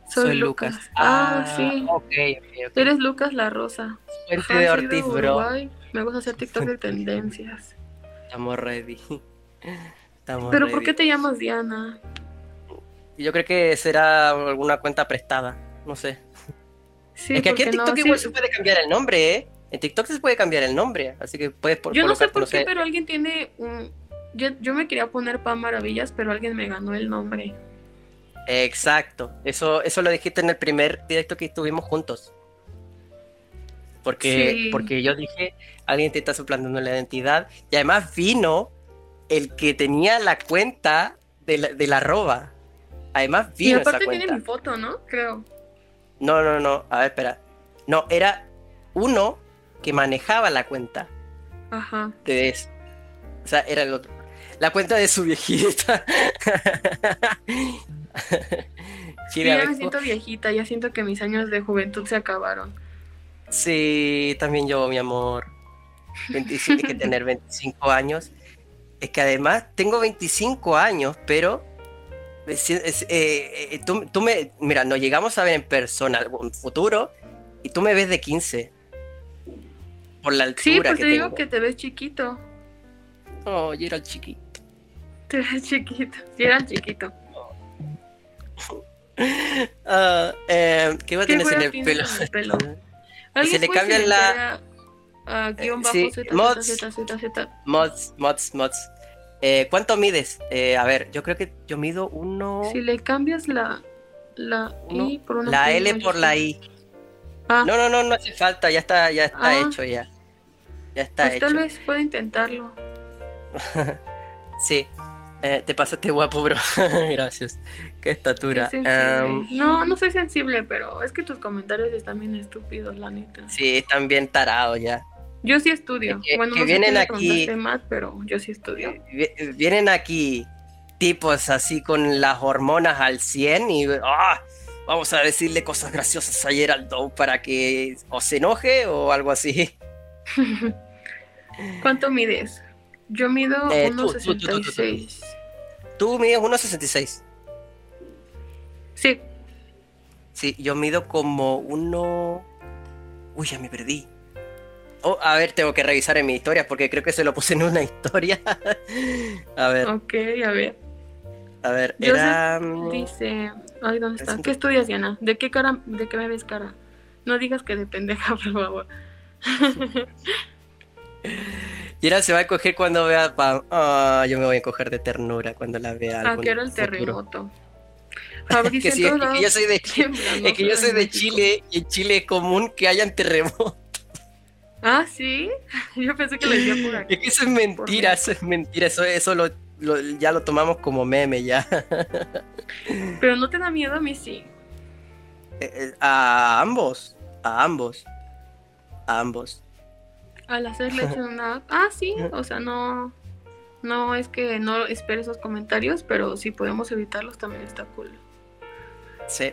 Soy, Soy Lucas. Lucas. Ah, sí. Ok, ok, ok. Eres Lucas La Rosa. Fuente de Ortiz, bro. Uruguay. Me gusta hacer TikTok de tendencias. Estamos ready. Estamos Pero ¿por qué te llamas Diana? Yo creo que será alguna cuenta prestada. No sé. Sí, es que aquí en no, TikTok sí, igual se puede cambiar el nombre, ¿eh? En TikTok se puede cambiar el nombre, así que puedes por Yo no sé por qué, pero alguien tiene un... Yo, yo me quería poner Pan Maravillas, pero alguien me ganó el nombre. Exacto. Eso, eso lo dijiste en el primer directo que estuvimos juntos. Porque, Sí. porque yo dije, alguien te está suplantando la identidad. Y además vino el que tenía la cuenta de la, de la arroba. Además Y vino esa aparte tiene cuenta. mi foto, ¿no? Creo. No, no, no. A ver, espera. No, era uno que manejaba la cuenta Ajá. de eso. O sea, era el otro. La cuenta de su viejita. (laughs) Sí, ya me siento viejita, ya siento que mis años de juventud se acabaron. Sí, también yo, mi amor. 25, hay que tener 25 años. Es que además tengo 25 años, pero es- es- eh, eh, tú, tú me, mira, nos llegamos a ver en persona en futuro y tú me ves de 15. Por la altura Sí, pues que te digo tengo. que te ves chiquito. Oh, yo era el chiquito. Te ves chiquito. Sí, era chiquito. Ah, eh, ¿Qué va a ¿Qué tener en el pelo? en el pelo? (laughs) Y se le puede cambian la- silenciar a- a guion bajo sí, Z, mods. Z, Z, Z, Z. Mods, mods, mods. Eh, ¿Cuánto mides? Eh, a ver, yo creo que yo mido uno. Si le cambias la, la uno- I por una la P L por la. I. Ah, No, no, no, no hace falta, ya está, ya está Ah. hecho ya. Ya está pues hecho. tal vez pueda intentarlo. (laughs) Sí. Eh, te pasaste guapo, bro. (laughs) Gracias. Qué estatura. No, no soy sensible, pero es que tus comentarios están bien estúpidos, la neta. sí, están bien tarados ya. Yo sí estudio. Que- bueno, que no sé vienen le aquí- Matt, pero yo sí estudio. Vi- Vienen aquí tipos así con las hormonas al 100 y ¡ah! vamos a decirle cosas graciosas a Geraldo para que o se enoje o algo así. (laughs) ¿Cuánto mides? Yo mido Eh, tú. 1.66. Mides 1,66. Sí, Sí, yo mido como uno... Uy, ya me perdí. Oh, a ver, tengo que revisar en mi historia porque creo que se lo puse en una (laughs) historia. a ver, ok, a ver. a ver, era... Dice, ay, ¿dónde está? ¿Qué estudias, Diana? ¿De qué cara, de qué me ves cara? No digas que de pendeja, (laughs) por favor. (laughs) Yera se va a coger cuando vea Pam. Ah, yo me voy a coger de ternura cuando la vea. Ah, que era el terremoto. Fabricio (laughs) Que sí, (laughs) es que yo soy de. Es que yo soy de. Chile y en Chile es común que hayan terremotos. Ah, sí. (laughs) Yo pensé que lo decía por aquí. Es que eso es mentira, eso es mentira. Eso, eso lo, lo- ya lo tomamos como meme ya. Pero no te da miedo a mí sí. Eh, eh, A ambos, a ambos, a ambos. Al hacer leche en (laughs) una. Ah, sí. O sea, no. No es que no espere esos comentarios, pero si podemos evitarlos también está cool. Sí.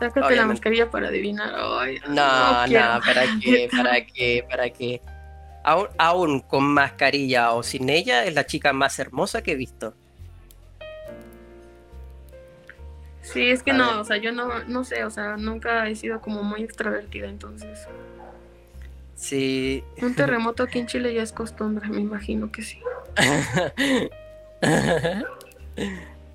Sácate la mascarilla para adivinar. Ay, No, no. ¿para qué? (laughs) ¿Para qué? ¿Para qué? Aún, aún con mascarilla o sin ella, es la chica más hermosa que he visto. Sí, es que A no, ver. o sea, yo no, no sé, o sea, nunca he sido como muy extrovertida, entonces. Sí. Un (laughs) terremoto aquí en Chile ya es costumbre, me imagino que sí.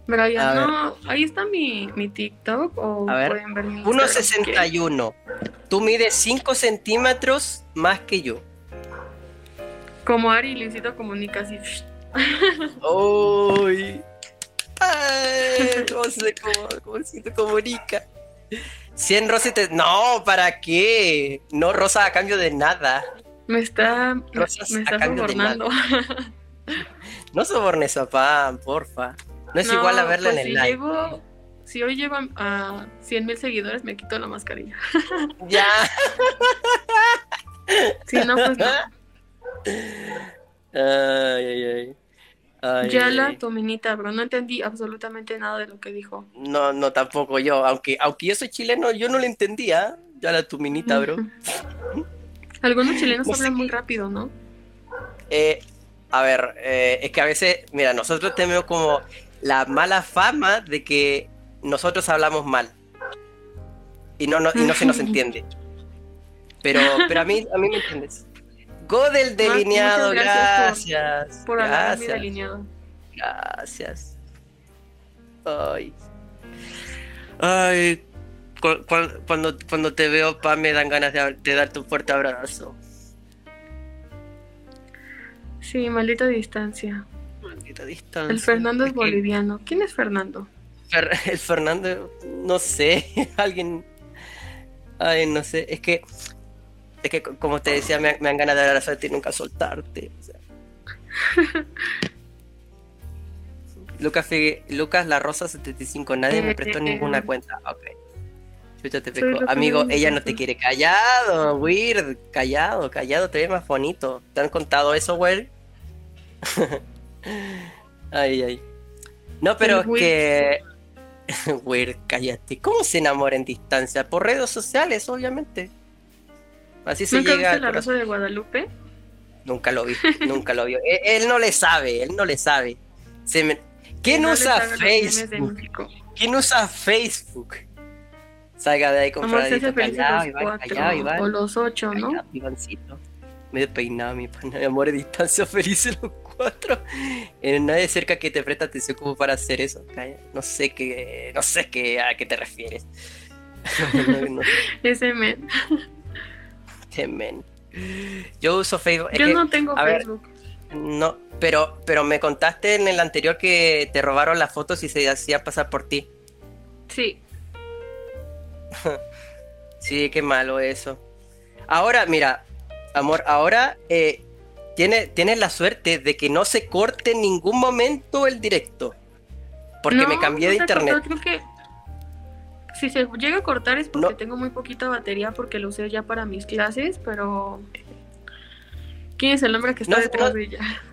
Brian, A ver. no, ahí está mi, mi TikTok o A ver. pueden ver mi Instagram si quieren. 1,61. Tú mides 5 centímetros más que yo. Como Ari Luisito comunica así. ¡Uy! ¡Ay! ¿Cómo se, cómo, cómo se comunica? 100 rosas te... No, ¿para qué? No rosa a cambio de nada. Me está, Rosas me a está sobornando. (laughs) No sobornes a Pam, porfa. No es igual a verla pues en el si live. llego, si hoy llego a, a 100 mil seguidores, me quito la mascarilla. (laughs) Ya. (laughs) Si no, pues no. Ay, ay, ay. Ay, Ya la ay. tominita, bro. No entendí absolutamente nada de lo que dijo. No, no, tampoco yo. Aunque, aunque yo soy chileno, yo no lo entendía. Ya la tuminita, bro. Algunos (laughs) chilenos No hablan muy rápido, ¿no? Eh, a ver, eh, es que a veces, mira, nosotros tenemos como la mala fama de que nosotros hablamos mal. Y no, no, y no se nos (laughs) entiende. Pero, pero a mí, a mí me entiendes. Go del delineado, muchas gracias gracias. Por mi Gracias, delineado. gracias. Ay. Ay. cu- cu- Cuando, cuando te veo, pa, me dan ganas de, de darte un fuerte abrazo. Sí, maldita distancia. Maldita distancia. El Fernando es boliviano. ¿Quién es Fernando? Fer- el Fernando, no sé, (laughs) alguien. Ay, no sé, es que. Es que, co- como te decía, me, me dan ganas de abrazarte y nunca soltarte. o sea. (laughs) Lucas, Figue- Lucas La Rosa 75, nadie me prestó Eh, ninguna eh. cuenta. Ok. Chucha, te Amigo, ella no te quiere. Callado, weird. Callado, callado, te ves más bonito. ¿Te han contado eso, weird? (laughs) ay, ay. No, pero es que. (laughs) Weird, cállate. ¿Cómo se enamora en distancia? Por redes sociales, obviamente. Así se ¿Nunca llega viste la. Rosa de Guadalupe? Nunca lo vi, (laughs) nunca lo vio. Él, él no le sabe, él no le sabe. Se me- ¿Quién No usa de Facebook? ¿Quién usa Facebook? Salga de ahí feliz a callado, los Iván, cuatro callado, Iván. o los ocho, ¿no? Ivancito. Medio peinado, mi pana. Mi amor, a distancia felices los cuatro. Eh, nadie cerca que te presta atención como para hacer eso. No sé qué, no sé qué, a qué te refieres. (laughs) no, no (laughs) Ese men. Yo uso Facebook. es Yo que- no tengo ver, Facebook. no, pero, pero me contaste en el anterior que te robaron las fotos y se hacían pasar por ti. Sí. (laughs) Sí, qué malo eso. Ahora, mira, amor, ahora eh, tiene- tienes la suerte de que no se corte en ningún momento el directo. Porque No, me cambié de internet. creo que si se llega a cortar es porque No. tengo muy poquita batería porque lo usé ya para mis clases, pero ¿quién es el hombre que está No, detrás no. de ella? (laughs)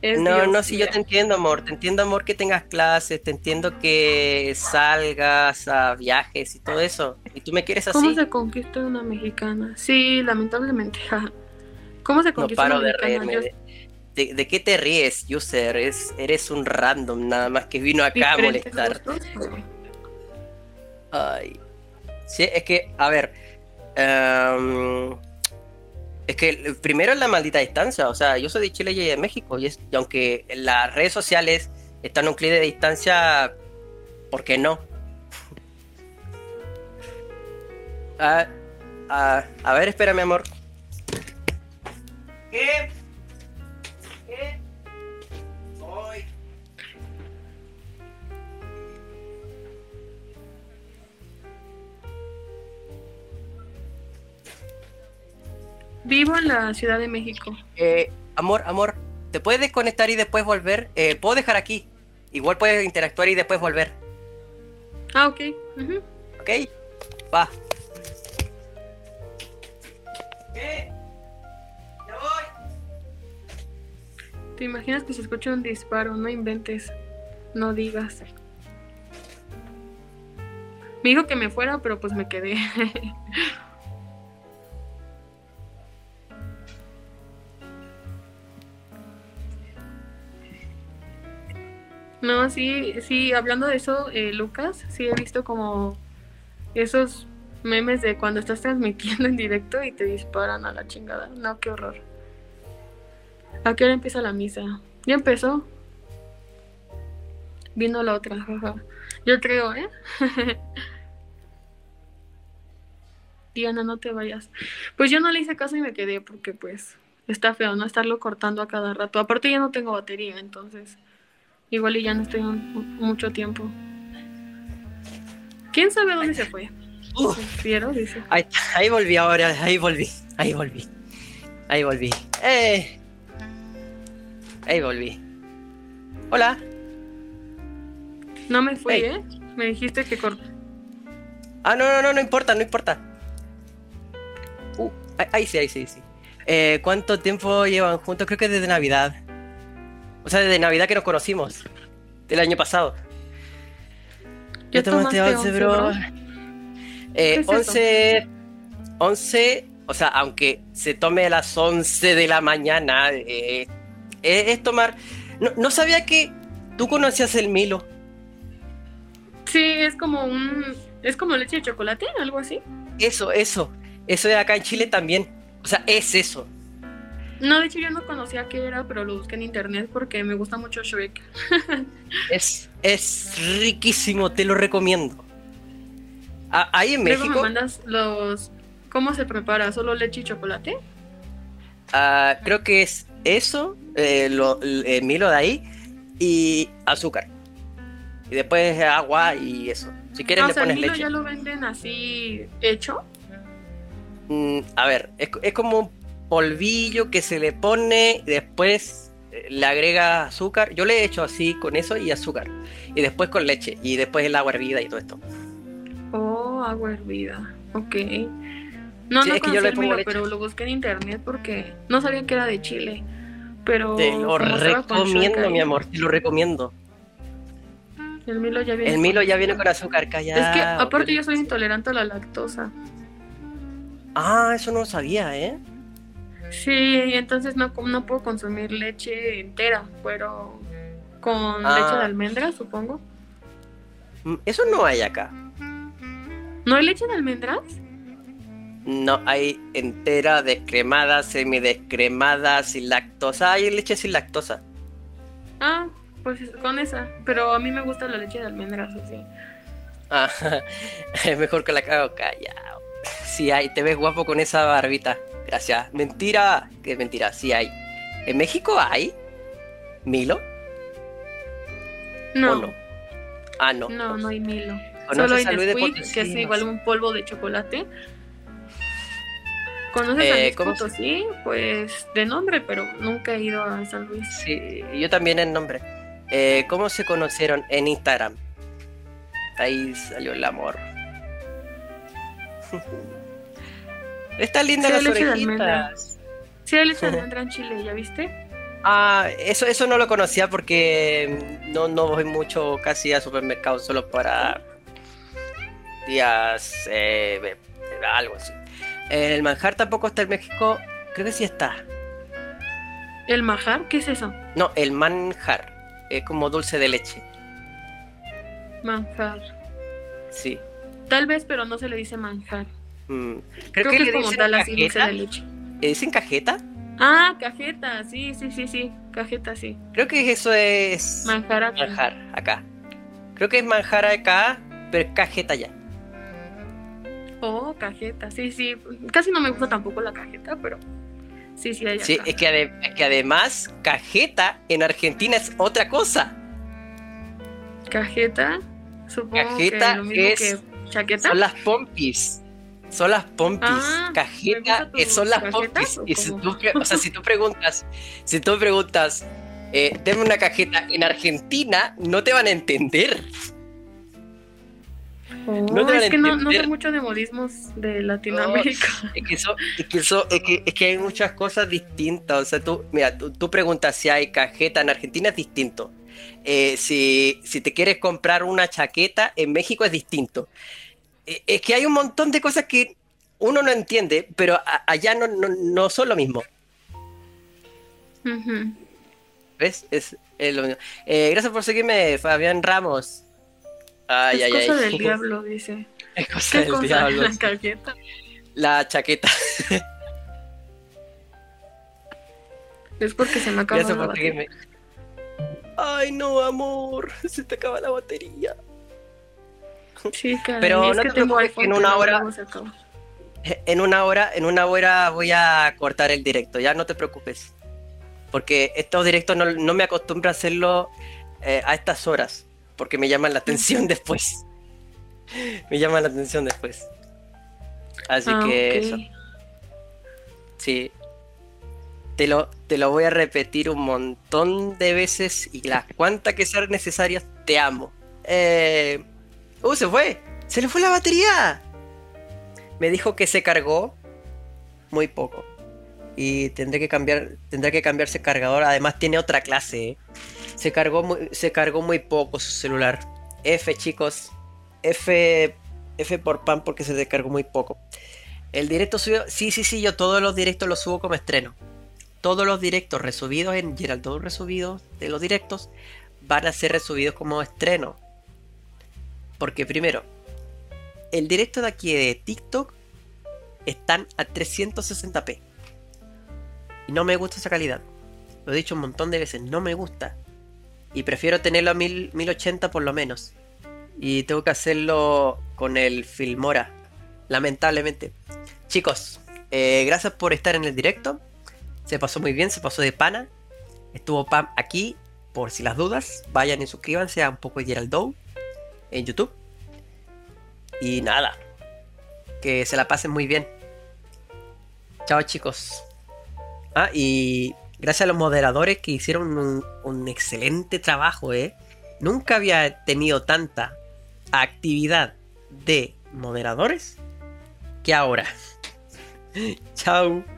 Es No, Dios, no, sí, yo mira. te entiendo, amor. Te entiendo, amor, que tengas clases. Te entiendo que salgas a viajes y todo eso. Y tú me quieres ¿Cómo así. se conquista una mexicana? Sí, lamentablemente. (laughs) ¿Cómo se No conquista paro una de mexicana? reírme. Yo- De, de- de qué te ríes, user? Es, eres un random nada más que vino acá a molestar. gustos, pero- Ay. Sí, es que, a ver. em, es que primero es la maldita distancia. O sea, yo soy de Chile y de México. Y, es- y aunque las redes sociales están a un clic de distancia, ¿por qué no? (laughs) Ah, ah, a ver, espérame, amor. ¿Qué? Vivo en la Ciudad de México. Eh, amor, amor, ¿te puedes desconectar y después volver? Eh, puedo dejar aquí. Igual puedes interactuar y después volver. Ah, ok. ujú. ¿Ok? Va. ¿Qué? Ya voy. ¿Te imaginas que se escucha un disparo? No inventes. No digas. Me dijo que me fuera, pero pues me quedé. (laughs) No, sí, sí, hablando de eso, eh, Lucas, sí he visto como esos memes de cuando estás transmitiendo en directo y te disparan a la chingada. No, qué horror. ¿A qué hora empieza la misa? ¿Ya empezó? Vino la otra, jaja. Yo creo, ¿eh? (laughs) Diana, no te vayas. Pues yo no le hice caso y me quedé porque pues está feo, ¿no? Estarlo cortando a cada rato. Aparte ya no tengo batería, entonces igual y ya no estoy un- mucho tiempo. ¿Quién sabe dónde se fue? Fiero, dice. ahí, ahí volví ahora, ahí volví, ahí volví. Ahí volví. Eh. Ahí volví. Hola. No me fui, Hey. ¿eh? Me dijiste que cortó. Ah, no, no, no, no importa, no importa. Uh, ahí, ahí sí, ahí sí, sí. Eh, ¿Cuánto tiempo llevan juntos? Creo que desde Navidad. O sea, desde Navidad que nos conocimos. Del año pasado. ¿Ya tomaste tomaste 11, once, bro? bro? Eh, ¿Qué es eso? 11, 11, o sea, aunque se tome a las 11 de la mañana, eh, es, es tomar... No, no sabía que tú conocías el Milo. Sí, es como un. Es como leche de chocolate, algo así. Eso, eso. Eso de acá en Chile también. O sea, es eso. No, de hecho yo no conocía qué era, pero lo busqué en internet porque me gusta mucho Shrek. (laughs) Es, es riquísimo, te lo recomiendo. Ah, ahí en Luego me México, mandas los. ¿Cómo se prepara? ¿Solo leche y chocolate? ah, creo que es eso, eh, lo, el Milo de ahí, y azúcar. Y después agua y eso. Si quieres Ah, le o sea, el pones Milo leche. ya lo venden así hecho. Mm, a ver, es, es como un polvillo que se le pone y después eh, le agrega azúcar. Yo le he hecho así con eso y azúcar. Y después con leche. Y después el agua hervida y todo esto. Oh, agua hervida. Ok. No, Sí, no es que yo le pongo leche. pero lo busqué en internet porque no sabía que era de Chile. Pero Te lo recomiendo, mi amor, te lo recomiendo. El Milo ya viene El con- Milo ya viene con azúcar, callado. Es que aparte yo soy intolerante a la lactosa. Ah, eso no lo sabía, ¿eh? Sí, entonces no, no puedo consumir leche entera, pero con Ah. leche de almendras, supongo. Mm, Eso no hay acá. ¿No hay leche de almendras? No hay entera, descremada, semidescremada, sin lactosa. Hay leche sin lactosa. Ah, pues con esa. Pero a mí me gusta la leche de almendras, así. Ah, (laughs) es mejor que la cago callado. Sí hay, te ves guapo con esa barbita. Gracias. Mentira, que mentira, sí hay. ¿En México hay? ¿Milo? No, ¿O no? Ah, no. no, no hay Milo. ¿Conoces Solo hay a Luis de Nesquik, Potosí? que es igual un polvo de chocolate. ¿Conoces a Eh, Luis ¿cómo se- Potosí? Pues de nombre, pero nunca he ido a San Luis. Sí, yo también el nombre. Eh, ¿Cómo se conocieron? En Instagram. Ahí salió el amor. (laughs) Está linda Sí, las orejitas. Sí, hay leche de almendra en Chile, ¿ya viste? Ah, eso, eso no lo conocía porque no, no voy mucho casi a supermercados solo para días, eh, algo así. El manjar tampoco está en México, creo que sí está. ¿El majar? ¿Qué es eso? No, el manjar, es como dulce de leche, Manjar. sí. Tal vez, pero no se le dice manjar. Mm, Creo, que, le es como dicen tal así dulce cajeta. de leche. ¿Le dicen cajeta? Ah, cajeta, sí, sí, sí, sí. Cajeta, sí. Creo que eso es Manjar acá. manjar acá. Creo que es manjar acá, pero es cajeta ya. Oh, cajeta, sí, sí. Casi no me gusta tampoco la cajeta, pero sí, sí hay Sí, acá. es que, ade- es que además cajeta en Argentina es otra cosa. Cajeta, supongo Cajeta que lo mismo es- que chaqueta. Son las pompis. Son las pompis. Ah, ¿me Cajeta eh, son las pompis. o Y si tú, o sea, si tú preguntas, si tú preguntas, eh, una cajeta en Argentina, no te van a entender. Oh, no te van a es que no, no sé mucho de modismos de Latinoamérica. Es que, eso, es, que eso, es, que, es que hay muchas cosas distintas. O sea, tú, mira, tú, tú preguntas si hay cajeta en Argentina, es distinto. Eh, si, si te quieres comprar una chaqueta, en México es distinto. Eh, es que hay un montón de cosas que uno no entiende, pero allá no, no, no son lo mismo. ¿Ves? Es, es lo mismo. Eh, gracias por seguirme, Fabián Ramos. Ay, es ay, cosa ay. del (laughs) diablo, dice. Es cosa ¿Qué del cosa? diablo. La chaqueta. (laughs) Es porque se me acaba Gracias la batería. Ay, no, amor. Se te acaba la batería. Sí, caray, Pero no te preocupes, en una hora-. (laughs) En una hora, en una hora voy a cortar el directo, ya no te preocupes. Porque estos directos no, no me acostumbro a hacerlo eh, a estas horas. Porque me llaman la atención (laughs) después. me llaman la atención después. Así Ah, que eso. Sí. Te lo, te lo voy a repetir un montón de veces y las cuantas que sean necesarias, te amo. Eh... ¡Uh, se fue! ¡Se le fue la batería! Me dijo que se cargó muy poco. Y tendré que cambiar, tendré que cambiarse cargador. Además tiene otra clase. ¿eh? Se cargó muy, se cargó muy poco su celular. F chicos. F, F por pan porque se descargó muy poco. El directo subió. Sí, sí, sí, yo todos los directos los subo como estreno. Todos los directos resubidos en Gerald, todos resubidos de los directos van a ser resubidos como estreno. Porque primero, el directo de aquí de TikTok están a 360p. Y no me gusta esa calidad. Lo he dicho un montón de veces, no me gusta. Y prefiero tenerlo a 1000 1080 por lo menos. Y tengo que hacerlo con el Filmora. Lamentablemente. Chicos, eh, gracias por estar en el directo. Se pasó muy bien, se pasó de pana. Estuvo Pam aquí, por si las dudas. Vayan y suscríbanse a un poco de Geraldo en YouTube. Y nada, que se la pasen muy bien. Chao chicos. Ah, y gracias a los moderadores que hicieron un, un excelente trabajo, ¿eh? Nunca había tenido tanta actividad de moderadores que ahora. (laughs) Chao.